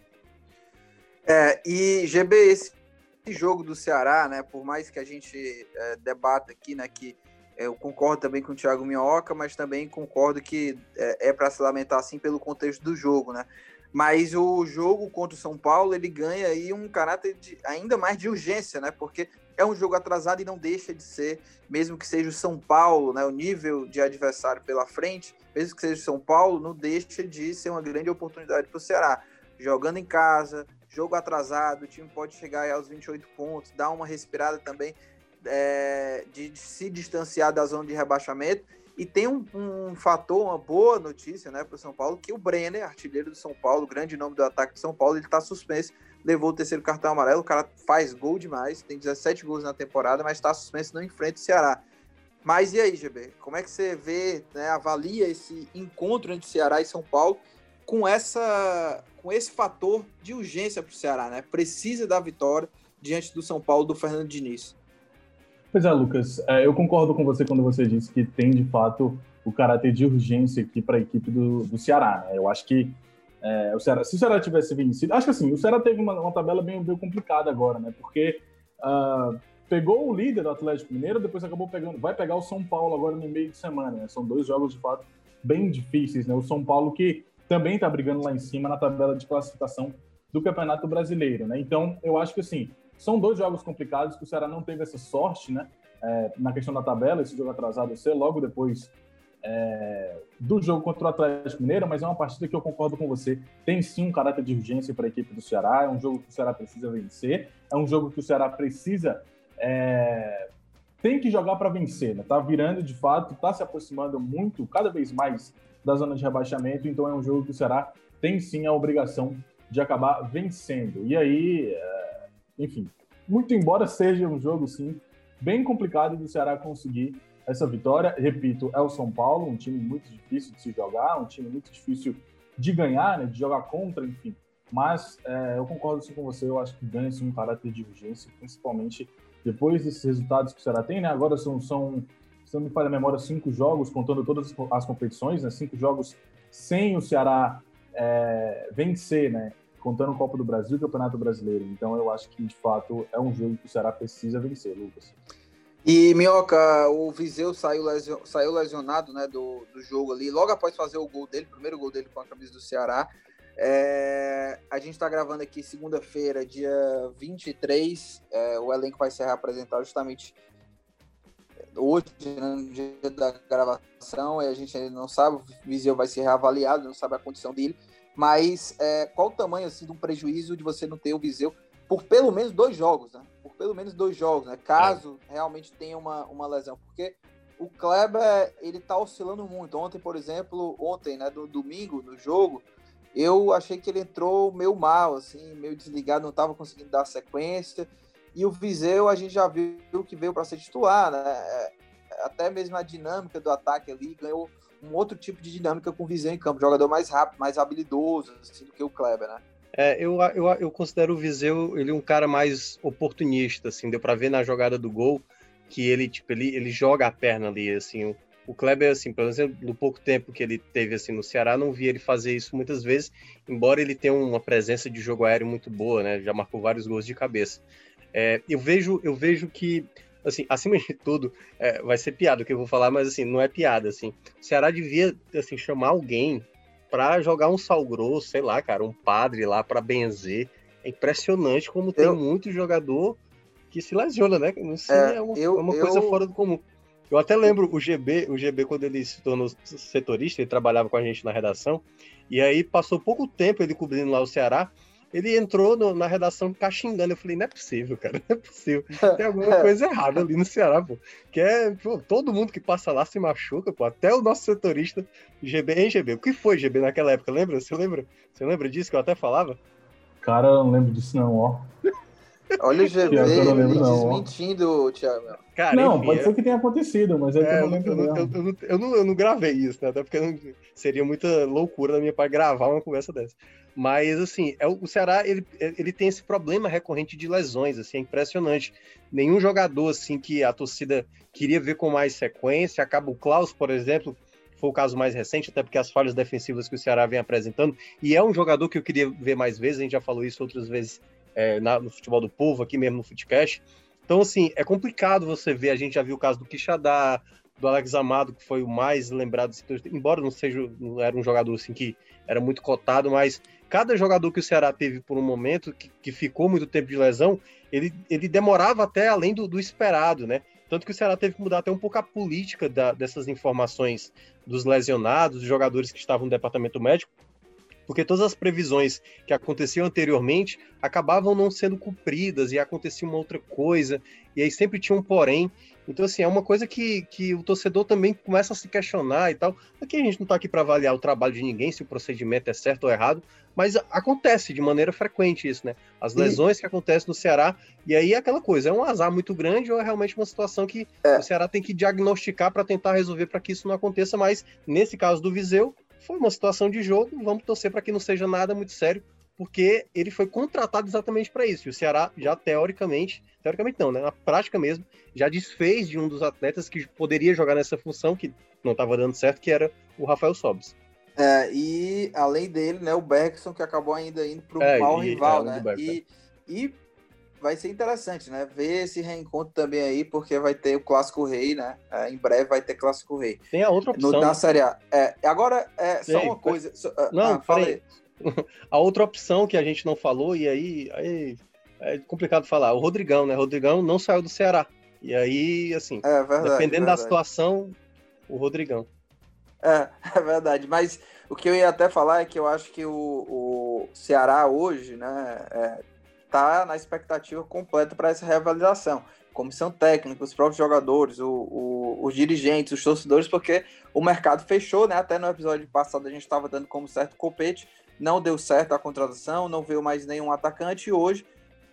É, e GB, esse jogo do Ceará, né, por mais que a gente é, debata aqui, né, que eu concordo também com o Thiago Minhoca, mas também concordo que é, é para se lamentar assim pelo contexto do jogo, né? Mas o jogo contra o São Paulo, ele ganha aí um caráter de, ainda mais de urgência, né? Porque é um jogo atrasado e não deixa de ser, mesmo que seja o São Paulo, né? O nível de adversário pela frente, mesmo que seja o São Paulo, não deixa de ser uma grande oportunidade para o Ceará. Jogando em casa, jogo atrasado, o time pode chegar aos 28 pontos, dar uma respirada também é, de, de, se distanciar da zona de rebaixamento e tem um, um fator, uma boa notícia né, para o São Paulo, que o Brenner, artilheiro do São Paulo, grande nome do ataque do São Paulo, ele está suspenso, levou o terceiro cartão amarelo, o cara faz gol demais, tem 17 gols na temporada, mas está suspenso, não enfrenta o Ceará. Mas e aí, GB? Como é que você vê, né, avalia esse encontro entre Ceará e São Paulo com essa com esse fator de urgência para o Ceará, né? Precisa da vitória diante do São Paulo do Fernando Diniz. Pois é, Lucas, é, eu concordo com você quando você disse que tem de fato o caráter de urgência aqui para a equipe do, do Ceará. Né? Eu acho que é, o Ceará, se o Ceará tivesse vencido, acho que assim, o Ceará teve uma, uma tabela bem, bem, complicada agora, né? Porque uh, pegou o líder do Atlético Mineiro, depois acabou pegando, vai pegar o São Paulo agora no meio de semana. Né? São dois jogos de fato bem difíceis, né? O São Paulo que também está brigando lá em cima na tabela de classificação do Campeonato Brasileiro, né? Então, eu acho que assim, são dois jogos complicados que o Ceará não teve essa sorte, né? É, na questão da tabela, esse jogo atrasado ser logo depois é, do jogo contra o Atlético Mineiro, mas é uma partida que eu concordo com você. Tem sim um caráter de urgência para a equipe do Ceará, é um jogo que o Ceará precisa vencer, é um jogo que o Ceará precisa. É, tem que jogar para vencer, né? Tá virando de fato, tá se aproximando muito, cada vez mais da zona de rebaixamento, então é um jogo que o Ceará tem sim a obrigação de acabar vencendo. E aí, é, enfim, muito embora seja um jogo, sim, bem complicado do Ceará conseguir essa vitória. Repito, é o São Paulo, um time muito difícil de se jogar, um time muito difícil de ganhar, né, de jogar contra, enfim. Mas é, eu concordo sim com você, eu acho que ganha-se um caráter de urgência, principalmente depois desses resultados que o Ceará tem, né? Agora são, são se não me falha a memória, cinco jogos, contando todas as competições, né? Cinco jogos sem o Ceará é, vencer, né? contando o Copa do Brasil e o Campeonato Brasileiro. Então eu acho que, de fato, é um jogo que o Ceará precisa vencer, Lucas. E, Minhoca, o Viseu saiu, saiu lesionado né, do, do jogo ali, logo após fazer o gol dele, primeiro gol dele com a camisa do Ceará. É, a gente está gravando aqui segunda-feira, dia 23. É, o elenco vai ser reapresentado justamente hoje, né, no dia da gravação. E a gente ainda não sabe, o Viseu vai ser reavaliado, não sabe a condição dele. Mas é, qual o tamanho assim, de um prejuízo de você não ter o Viseu por pelo menos dois jogos, né? Por pelo menos dois jogos, né? Caso é. realmente tenha uma, uma lesão. Porque o Kleber, ele tá oscilando muito. Ontem, por exemplo, ontem, né, do domingo, no jogo, eu achei que ele entrou meio mal, assim, meio desligado, não estava conseguindo dar sequência. E o Viseu, a gente já viu que veio para ser titular, né? É, até mesmo a dinâmica do ataque ali ganhou um outro tipo de dinâmica com o Viseu em campo, jogador mais rápido, mais habilidoso assim, do que o Kleber, né? É, eu, eu, eu considero o Viseu ele um cara mais oportunista, assim, deu para ver na jogada do gol. que ele, tipo, ele, ele joga a perna ali, assim. O, o Kleber, assim, pelo menos no pouco tempo que ele teve, assim, no Ceará, não vi ele fazer isso muitas vezes, embora ele tenha uma presença de jogo aéreo muito boa, né? Já marcou vários gols de cabeça. É, eu vejo, eu vejo que assim, acima de tudo, é, vai ser piada o que eu vou falar, mas assim, não é piada, assim. O Ceará devia, assim, chamar alguém para jogar um sal grosso, sei lá, cara, um padre lá para benzer. É impressionante como tem muito jogador que se lesiona, né? Não sei, é, é uma, eu, é uma coisa eu... fora do comum. Eu até lembro o GB, o GB quando ele se tornou setorista, ele trabalhava com a gente na redação, e aí passou pouco tempo ele cobrindo lá o Ceará, ele entrou no, na redação caxingando. Eu falei, não é possível, cara, não é possível. Tem alguma coisa errada ali no Ceará, pô. Que é, pô, todo mundo que passa lá se machuca, pô. Até o nosso setorista, GB, hein, GB? O que foi GB naquela época? Lembra? Você lembra? Você lembra disso que eu até falava? Cara, eu não lembro disso não, ó. Olha o GB lembro, desmentindo, Thiago. Cara, não, enfim, pode é... ser que tenha acontecido, mas é, é eu, não eu, eu, eu, não, eu, não, eu não gravei isso, né? Até porque seria muita loucura da minha parte gravar uma conversa dessa. Mas, assim, é, o Ceará, ele, ele tem esse problema recorrente de lesões, assim, é impressionante. Nenhum jogador, assim, que a torcida queria ver com mais sequência, acaba o Klaus, por exemplo, foi o caso mais recente, até porque as falhas defensivas que o Ceará vem apresentando, e é um jogador que eu queria ver mais vezes, a gente já falou isso outras vezes é, na, no futebol do povo, aqui mesmo no Footcast. Então, assim, é complicado você ver, a gente já viu o caso do Quixadá, do Alex Amado, que foi o mais lembrado, embora não seja, não era um jogador assim que era muito cotado, mas cada jogador que o Ceará teve por um momento, que, que ficou muito tempo de lesão, ele, ele demorava até além do, do, esperado, né? Tanto que o Ceará teve que mudar até um pouco a política da, dessas informações dos lesionados, dos jogadores que estavam no departamento médico, porque todas as previsões que aconteciam anteriormente acabavam não sendo cumpridas e acontecia uma outra coisa, e aí sempre tinha um porém. Então, assim, é uma coisa que, que o torcedor também começa a se questionar e tal. Aqui a gente não está aqui para avaliar o trabalho de ninguém, se o procedimento é certo ou errado, mas acontece de maneira frequente isso, né? As lesões e... que acontecem no Ceará, e aí é aquela coisa, é um azar muito grande ou é realmente uma situação que é. o Ceará tem que diagnosticar para tentar resolver para que isso não aconteça, mas nesse caso do Viseu, foi uma situação de jogo, vamos torcer para que não seja nada muito sério, porque ele foi contratado exatamente para isso. E o Ceará já teoricamente, teoricamente não, né, na prática mesmo, já desfez de um dos atletas que poderia jogar nessa função que não estava dando certo, que era o Rafael Sobis. É, e além dele, né, o Bergson que acabou ainda indo para o é, mau rival, é, né? E, e vai ser interessante, né? Ver esse reencontro também aí, porque vai ter o Clássico Rei, né? É, em breve vai ter Clássico Rei. Tem a outra opção. No, na Série A. É, agora, é, só uma coisa. Só, ah, não, ah, falei. A outra opção que a gente não falou, e aí, aí é complicado falar, o Rodrigão, né? O Rodrigão não saiu do Ceará. E aí, assim, é, verdade, dependendo verdade. da situação, o Rodrigão. É, é verdade. Mas o que eu ia até falar é que eu acho que o, o Ceará hoje, né, é, está na expectativa completa para essa reavaliação. Comissão técnica, os próprios jogadores, o, o, os dirigentes, os torcedores, porque o mercado fechou, né? Até no episódio passado a gente estava dando como certo copete, não deu certo a contratação, não veio mais nenhum atacante, e hoje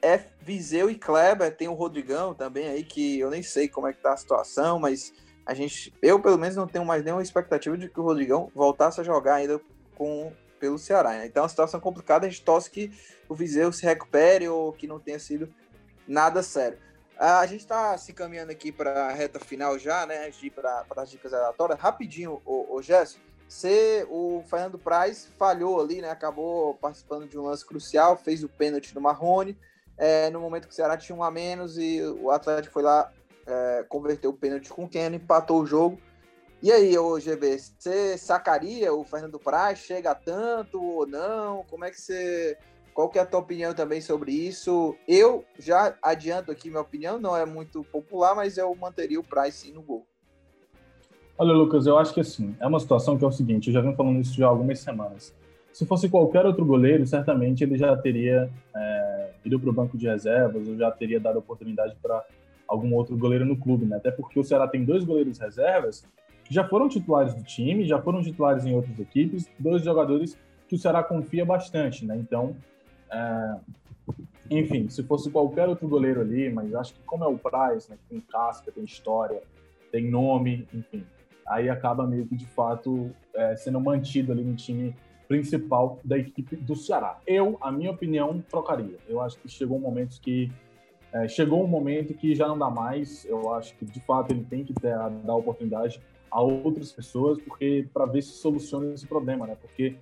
é Viseu e Kleber, tem o Rodrigão também aí, que eu nem sei como é que tá a situação, mas a gente, eu pelo menos não tenho mais nenhuma expectativa de que o Rodrigão voltasse a jogar ainda com pelo Ceará. Né? Então, é uma situação complicada, a gente torce que o Viseu se recupere ou que não tenha sido nada sério. A gente está se caminhando aqui para a reta final já, né? Para as dicas aleatórias. Rapidinho, o, o Gerson, você, o Fernando Praz falhou ali, né? Acabou participando de um lance crucial, fez o pênalti do Marrone. É, no momento que o Ceará tinha um a menos e o Atlético foi lá, é, converteu o pênalti com o Keno, empatou o jogo. E aí, ô GB, você sacaria o Fernando Praz? Chega tanto ou não? Como é que você. Qual que é a tua opinião também sobre isso? Eu já adianto aqui minha opinião, não é muito popular, mas eu manteria o Praz sim no gol. Olha, Lucas, eu acho que assim, é uma situação que é o seguinte, eu já venho falando isso já há algumas semanas. Se fosse qualquer outro goleiro, certamente ele já teria é, ido para o banco de reservas, ou já teria dado oportunidade para algum outro goleiro no clube, né? Até porque o Ceará tem dois goleiros reservas já foram titulares do time, já foram titulares em outras equipes, dois jogadores que o Ceará confia bastante, né? Então, é... enfim, se fosse qualquer outro goleiro ali, mas acho que como é o Price, né, tem casca, tem história, tem nome, enfim, aí acaba meio que de fato é, sendo mantido ali no time principal da equipe do Ceará. Eu, a minha opinião, trocaria. Eu acho que chegou um momento que É, chegou um momento que já não dá mais. Eu acho que de fato ele tem que ter, dar oportunidade a outras pessoas, porque para ver se soluciona esse problema, né? Porque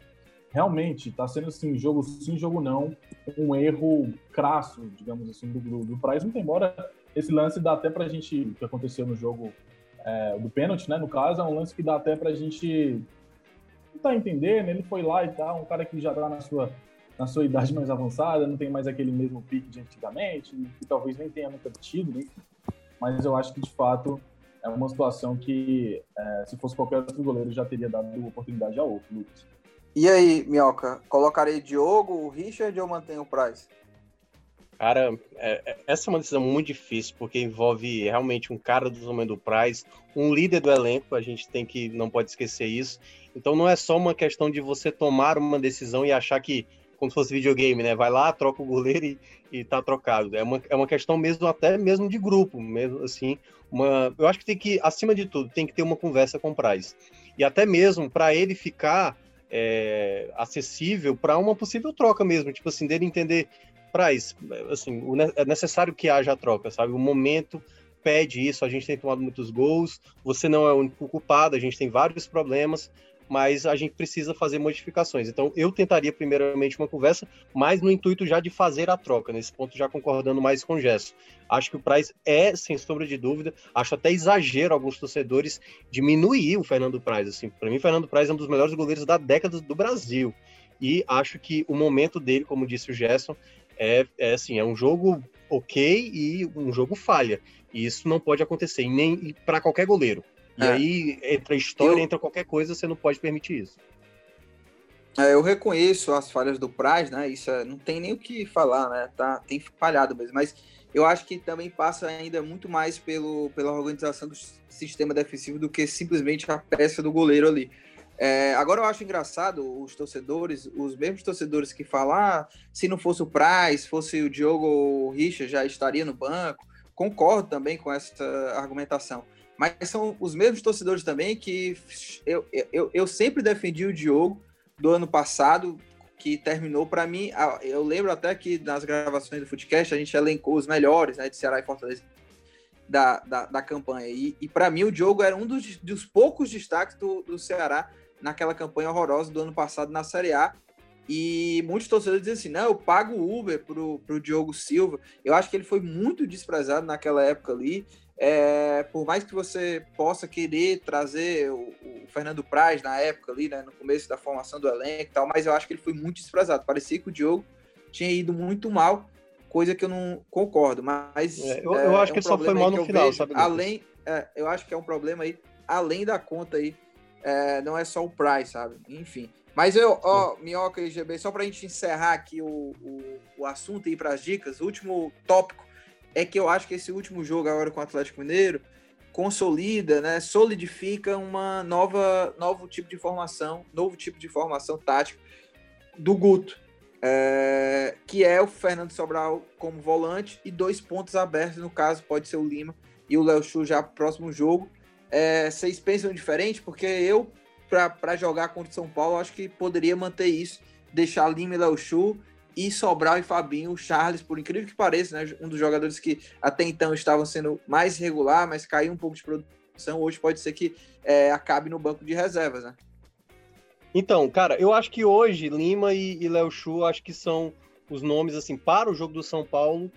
realmente está sendo assim, jogo sim, jogo não, um erro crasso, digamos assim, do, do, do Price, muito embora esse lance dá até para a gente, o que aconteceu no jogo é, do pênalti, né? No caso, é um lance que dá até para a gente tentar entender, né? Ele foi lá e tal, um cara que já está na sua na sua idade mais avançada, não tem mais aquele mesmo pique de antigamente, que talvez nem tenha nunca tido, né? mas eu acho que de fato é uma situação que, é, se fosse qualquer outro goleiro, já teria dado oportunidade a outro, Lucas. E aí, Minhoca, colocaria Diogo, o Richard ou mantém o Price? Cara, é, é, essa é uma decisão muito difícil, porque envolve realmente um cara do tamanho do Price, um líder do elenco, a gente tem que, não pode esquecer isso. Então não é só uma questão de você tomar uma decisão e achar que como se fosse videogame, né? Vai lá, troca o goleiro e, e tá trocado. É uma, é uma questão mesmo, até mesmo de grupo, mesmo assim. Uma, eu acho que tem que, acima de tudo, tem que ter uma conversa com o Price. E até mesmo para ele ficar é, acessível para uma possível troca mesmo, tipo assim, dele entender, Price, assim, o, é necessário que haja a troca, sabe? O momento pede isso, a gente tem tomado muitos gols, você não é o único culpado, a gente tem vários problemas, mas a gente precisa fazer modificações. Então, eu tentaria primeiramente uma conversa, mas no intuito já de fazer a troca, nesse ponto já concordando mais com o Gesso. Acho que o Praz é, sem sombra de dúvida, acho até exagero alguns torcedores diminuir o Fernando Praz. Assim, para mim, Fernando Praz é um dos melhores goleiros da década do Brasil. E acho que o momento dele, como disse o Gerson, é, é assim, é um jogo ok e um jogo falha. E isso não pode acontecer, nem para qualquer goleiro. E é. aí entra história, eu... entra qualquer coisa, você não pode permitir isso. É, eu reconheço as falhas do Praz, né? Isso é, não tem nem o que falar, né? Tá, tem falhado mesmo, mas eu acho que também passa ainda muito mais pelo, pela organização do sistema defensivo do que simplesmente a peça do goleiro ali. É, agora eu acho engraçado os torcedores, os mesmos torcedores que falam, ah, se não fosse o Praz, fosse o Diogo ou o Richard, já estaria no banco. Concordo também com essa argumentação mas são os mesmos torcedores também que eu, eu, eu sempre defendi o Diogo do ano passado, que terminou para mim. Eu lembro até que nas gravações do Footcast a gente elencou os melhores né, de Ceará e Fortaleza da, da, da campanha. E, e para mim o Diogo era um dos, dos poucos destaques do, do Ceará naquela campanha horrorosa do ano passado na Série A. E muitos torcedores dizem assim: não, eu pago o Uber pro, pro Diogo Silva. Eu acho que ele foi muito desprezado naquela época ali. É, por mais que você possa querer trazer o, o, Fernando Praz na época ali, né, no começo da formação do elenco e tal, mas eu acho que ele foi muito desprezado. Parecia que o Diogo tinha ido muito mal, coisa que eu não concordo. Mas é, eu, eu, acho é que só foi mal no final, vejo, sabe? Além, é, eu acho que é um problema aí, além da conta aí, é, não é só o Price, sabe? Enfim. Mas eu, ó, Minhoca e GB, só para a gente encerrar aqui o, o, o assunto e ir para as dicas, último tópico é que eu acho que esse último jogo agora com o Atlético Mineiro consolida, né, solidifica uma nova, novo tipo de formação, novo tipo de formação tática do Guto, é, que é o Fernando Sobral como volante e dois pontos abertos, no caso pode ser o Lima e o Léo Chu já próximo jogo. É, vocês pensam diferente? Porque eu, para jogar contra o São Paulo, acho que poderia manter isso, deixar Lima e Léo Chu e Sobral e Fabinho, o Charles, por incrível que pareça, né, um dos jogadores que até então estavam sendo mais regular, mas caiu um pouco de produção, hoje pode ser que é, acabe no banco de reservas, né? Então, cara, eu acho que hoje Lima e, e Léo Chu acho que são os nomes assim para o jogo do São Paulo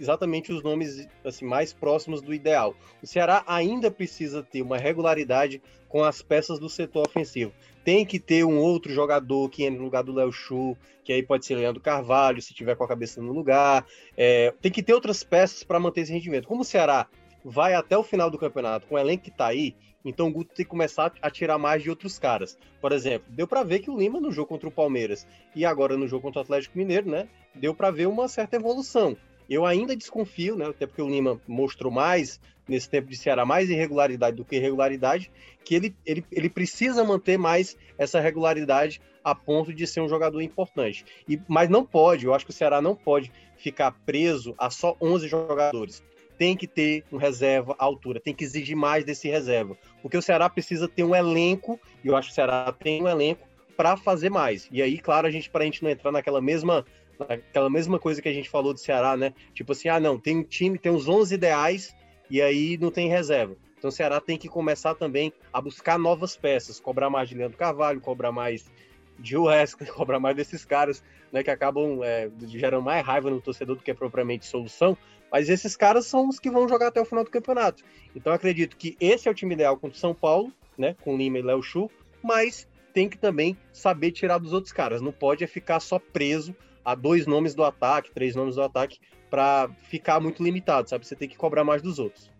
exatamente os nomes assim mais próximos do ideal. O Ceará ainda precisa ter uma regularidade com as peças do setor ofensivo. Tem que ter um outro jogador que entre no lugar do Léo Chu, que aí pode ser Leandro Carvalho, se tiver com a cabeça no lugar. É, tem que ter outras peças para manter esse rendimento. Como o Ceará vai até o final do campeonato com o elenco que está aí, então o Guto tem que começar a tirar mais de outros caras. Por exemplo, deu para ver que o Lima no jogo contra o Palmeiras e agora no jogo contra o Atlético Mineiro, né? Deu para ver uma certa evolução. Eu ainda desconfio, né, até porque o Lima mostrou mais nesse tempo de Ceará mais irregularidade do que regularidade, que ele, ele, ele precisa manter mais essa regularidade a ponto de ser um jogador importante. E, mas não pode, eu acho que o Ceará não pode ficar preso a só 11 jogadores. Tem que ter um reserva à altura, tem que exigir mais desse reserva. Porque o Ceará precisa ter um elenco, e eu acho que o Ceará tem um elenco para fazer mais. E aí, claro, a gente, para a gente não entrar naquela mesma aquela mesma coisa que a gente falou do Ceará, né? Tipo assim, ah, não, tem um time, tem os 11 ideais e aí não tem reserva. Então o Ceará tem que começar também a buscar novas peças, cobrar mais de Leandro Carvalho, cobrar mais de Wesley, cobrar mais desses caras, né, que acabam é, gerando mais raiva no torcedor do que é propriamente solução, mas esses caras são os que vão jogar até o final do campeonato. Então acredito que esse é o time ideal contra o São Paulo, né, com Lima e Léo Chu, mas tem que também saber tirar dos outros caras. Não pode é ficar só preso a dois nomes do ataque, três nomes do ataque, para ficar muito limitado, sabe? Você tem que cobrar mais dos outros.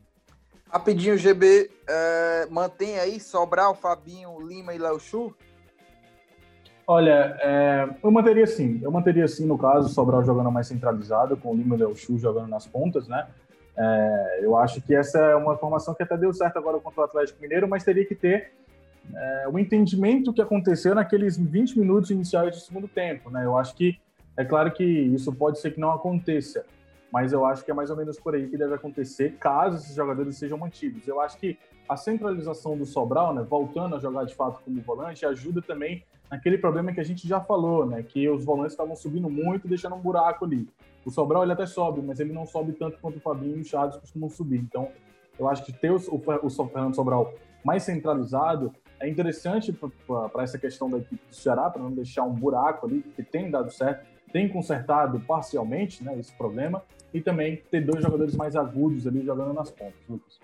Rapidinho, GB, é, mantém aí Sobral, Fabinho, Lima e Léo Chu? Olha, é, eu manteria sim. Eu manteria sim, no caso, Sobral jogando mais centralizado, com o Lima e Léo Chu jogando nas pontas, né? É, eu acho que essa é uma formação que até deu certo agora contra o Atlético Mineiro, mas teria que ter é, o entendimento que aconteceu naqueles 20 minutos iniciais do segundo tempo, né? Eu acho que é claro que isso pode ser que não aconteça, mas eu acho que é mais ou menos por aí que deve acontecer caso esses jogadores sejam mantidos. Eu acho que a centralização do Sobral, né, voltando a jogar de fato como volante, ajuda também naquele problema que a gente já falou, né, que os volantes estavam subindo muito, deixando um buraco ali. O Sobral ele até sobe, mas ele não sobe tanto quanto o Fabinho e o Chaves costumam subir. Então, eu acho que ter o, o, o Fernando Sobral mais centralizado é interessante para essa questão da equipe do Ceará, para não deixar um buraco ali, que tem dado certo, tem consertado parcialmente né, esse problema, e também ter dois jogadores mais agudos ali jogando nas pontas, Lucas.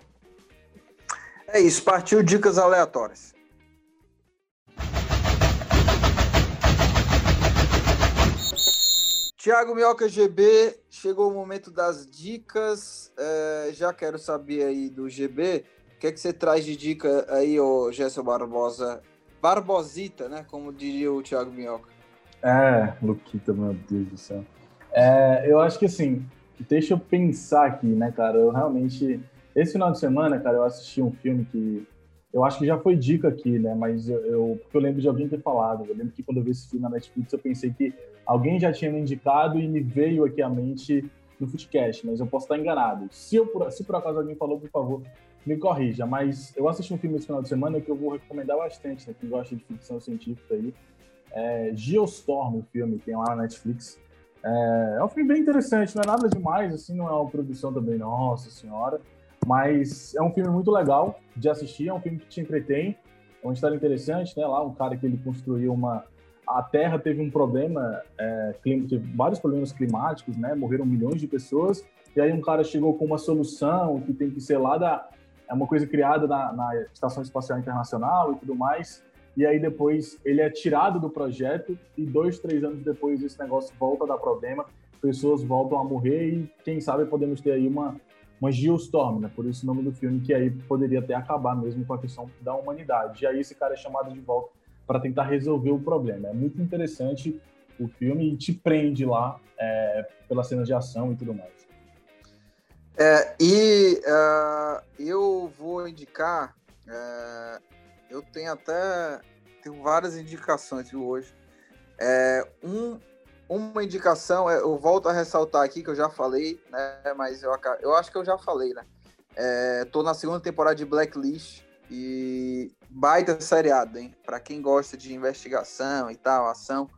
É isso, partiu dicas aleatórias. Tiago Mioca GB, chegou o momento das dicas. É, já quero saber aí do GB, o que é que você traz de dica aí, ô Gerson Barbosa? Barbosita, né? Como diria o Thiago Minhoca. É, Luquita, meu Deus do céu. É, eu acho que assim, deixa eu pensar aqui, né, cara? Eu realmente. Esse final de semana, cara, eu assisti um filme que. Eu acho que já foi dica aqui, né? Mas eu, eu, porque eu lembro de alguém ter falado. Eu lembro que quando eu vi esse filme na Netflix, eu pensei que alguém já tinha me indicado e me veio aqui à mente no Footcast, mas eu posso estar enganado. Se, eu, se por acaso alguém falou, por favor, me corrija, mas eu assisti um filme esse final de semana que eu vou recomendar bastante, né, quem gosta de ficção científica aí. É Geostorm, o filme, tem lá na Netflix. É, é um filme bem interessante, não é nada demais, assim, não é uma produção também, nossa senhora, mas é um filme muito legal de assistir, é um filme que te entretém, é uma história interessante, né, lá um cara que ele construiu uma... A Terra teve um problema, é, clima, teve vários problemas climáticos, né, morreram milhões de pessoas, e aí um cara chegou com uma solução que tem que ser lá da, é uma coisa criada na, na Estação Espacial Internacional e tudo mais. E aí depois ele é tirado do projeto e dois, três anos depois esse negócio volta a dar problema, pessoas voltam a morrer e quem sabe podemos ter aí uma uma geostorm, né? Por isso o nome do filme que aí poderia até acabar mesmo com a questão da humanidade. E aí esse cara é chamado de volta para tentar resolver o problema. É muito interessante o filme e te prende lá é, pelas cenas de ação e tudo mais. É, e uh, eu vou indicar, uh, eu tenho até tenho várias indicações hoje. É, um, uma indicação, é, eu volto a ressaltar aqui que eu já falei, né? Mas eu, eu acho que eu já falei, né? É, tô na segunda temporada de Blacklist e baita seriado, hein? Para quem gosta de investigação e tal, ação,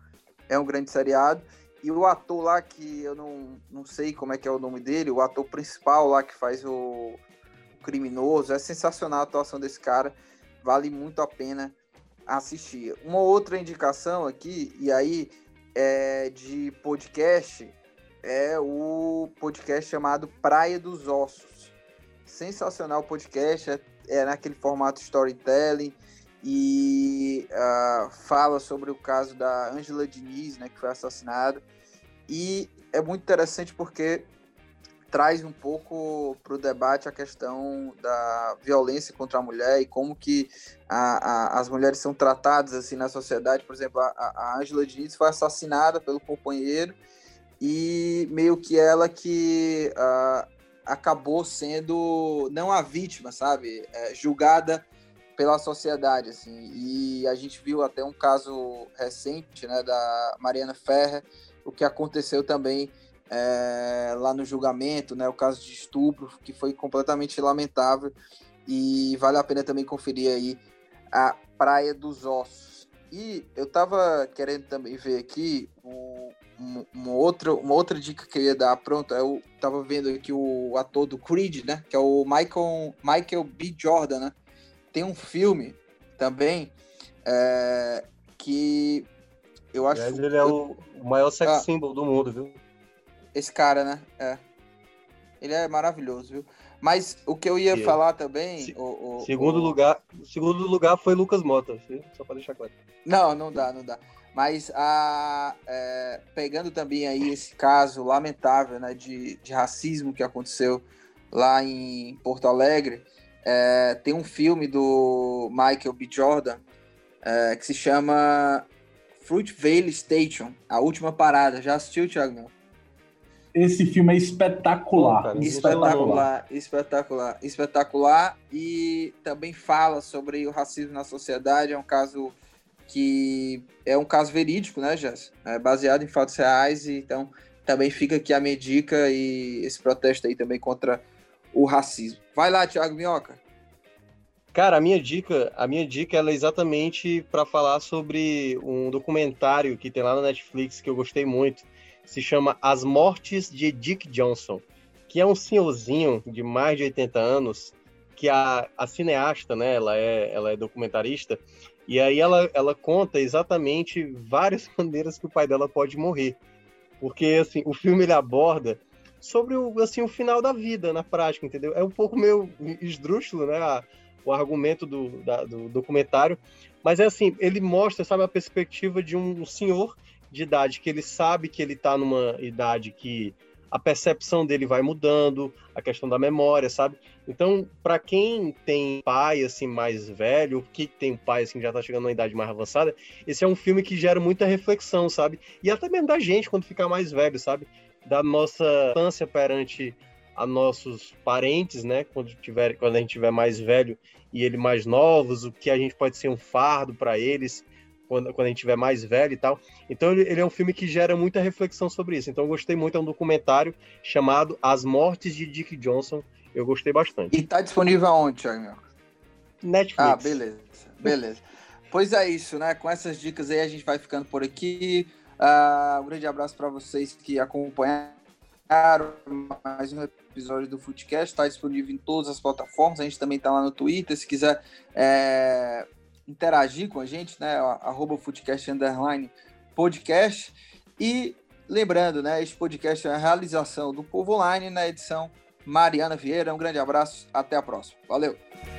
é um grande seriado. E o ator lá, que eu não, não sei como é que é o nome dele, o ator principal lá que faz o, o criminoso, é sensacional a atuação desse cara, vale muito a pena assistir. Uma outra indicação aqui, e aí é de podcast, é o podcast chamado Praia dos Ossos. Sensacional podcast, é, é naquele formato storytelling e uh, fala sobre o caso da Angela Diniz, né, que foi assassinada. E é muito interessante porque traz um pouco para o debate a questão da violência contra a mulher e como que a, a, as mulheres são tratadas assim na sociedade. Por exemplo, a, a Angela Diniz foi assassinada pelo companheiro e meio que ela que uh, acabou sendo não a vítima, sabe, é, julgada pela sociedade, assim. E a gente viu até um caso recente, né, da Mariana Ferrer, o que aconteceu também é, lá no julgamento, né, o caso de estupro, que foi completamente lamentável. E vale a pena também conferir aí a Praia dos Ossos. E eu tava querendo também ver aqui o um, uma, outra, uma outra dica que eu ia dar, pronto, eu tava vendo aqui o ator do Creed, né? Que é o Michael, Michael B. Jordan, né? Tem um filme também é, que eu acho. Ele é o, o maior sex ah, symbol do mundo, viu? Esse cara, né? É. Ele é maravilhoso, viu? Mas o que eu ia yeah. falar também. Se, o, o, segundo, o... Lugar, segundo lugar foi Lucas Mota, só para deixar claro. Não, não dá, não dá. Mas a, é, pegando também aí esse caso lamentável né, de, de racismo que aconteceu lá em Porto Alegre, é, tem um filme do Michael B. Jordan é, que se chama Fruit Valley Station, A Última Parada. Já assistiu, Thiago? Esse filme é espetacular. espetacular, espetacular, espetacular. E também fala sobre o racismo na sociedade. É um caso que é um caso verídico, né, Jess? É baseado em fatos reais. E, então, também fica aqui a minha dica e esse protesto aí também contra o racismo. Vai lá, Thiago Minhoca. Cara, a minha dica, a minha dica é exatamente para falar sobre um documentário que tem lá na Netflix que eu gostei muito se chama As Mortes de Dick Johnson, que é um senhorzinho de mais de 80 anos, que a, a cineasta, né, ela é, ela é documentarista, e aí ela, ela conta exatamente várias maneiras que o pai dela pode morrer. Porque, assim, o filme ele aborda sobre o, assim, o final da vida, na prática, entendeu? É um pouco meio esdrúxulo, né, a, o argumento do, da, do documentário, mas é assim, ele mostra, sabe, a perspectiva de um senhor de idade que ele sabe que ele está numa idade que a percepção dele vai mudando, a questão da memória, sabe? Então, para quem tem pai assim mais velho, que tem pai assim que já tá chegando numa idade mais avançada, esse é um filme que gera muita reflexão, sabe? E até mesmo da gente quando ficar mais velho, sabe? Da nossa infância perante a nossos parentes, né? Quando tiver, quando a gente tiver mais velho e ele mais novos, o que a gente pode ser um fardo para eles quando, quando a gente tiver mais velho e tal. Então ele é um filme que gera muita reflexão sobre isso. Então eu gostei muito, é um documentário chamado As Mortes de Dick Johnson. Eu gostei bastante. E tá disponível aonde, Thiago? Netflix. Ah, beleza, beleza. pois é isso, né? Com essas dicas aí a gente vai ficando por aqui. Uh, um grande abraço para vocês que acompanharam mais um episódio do Footcast. Está disponível em todas as plataformas. A gente também está lá no Twitter. Se quiser é, interagir com a gente, né? Arroba Foodcast Underline Podcast. E lembrando, né? Este podcast é a realização do Povo Online na edição Mariana Vieira. Um grande abraço, até a próxima. Valeu!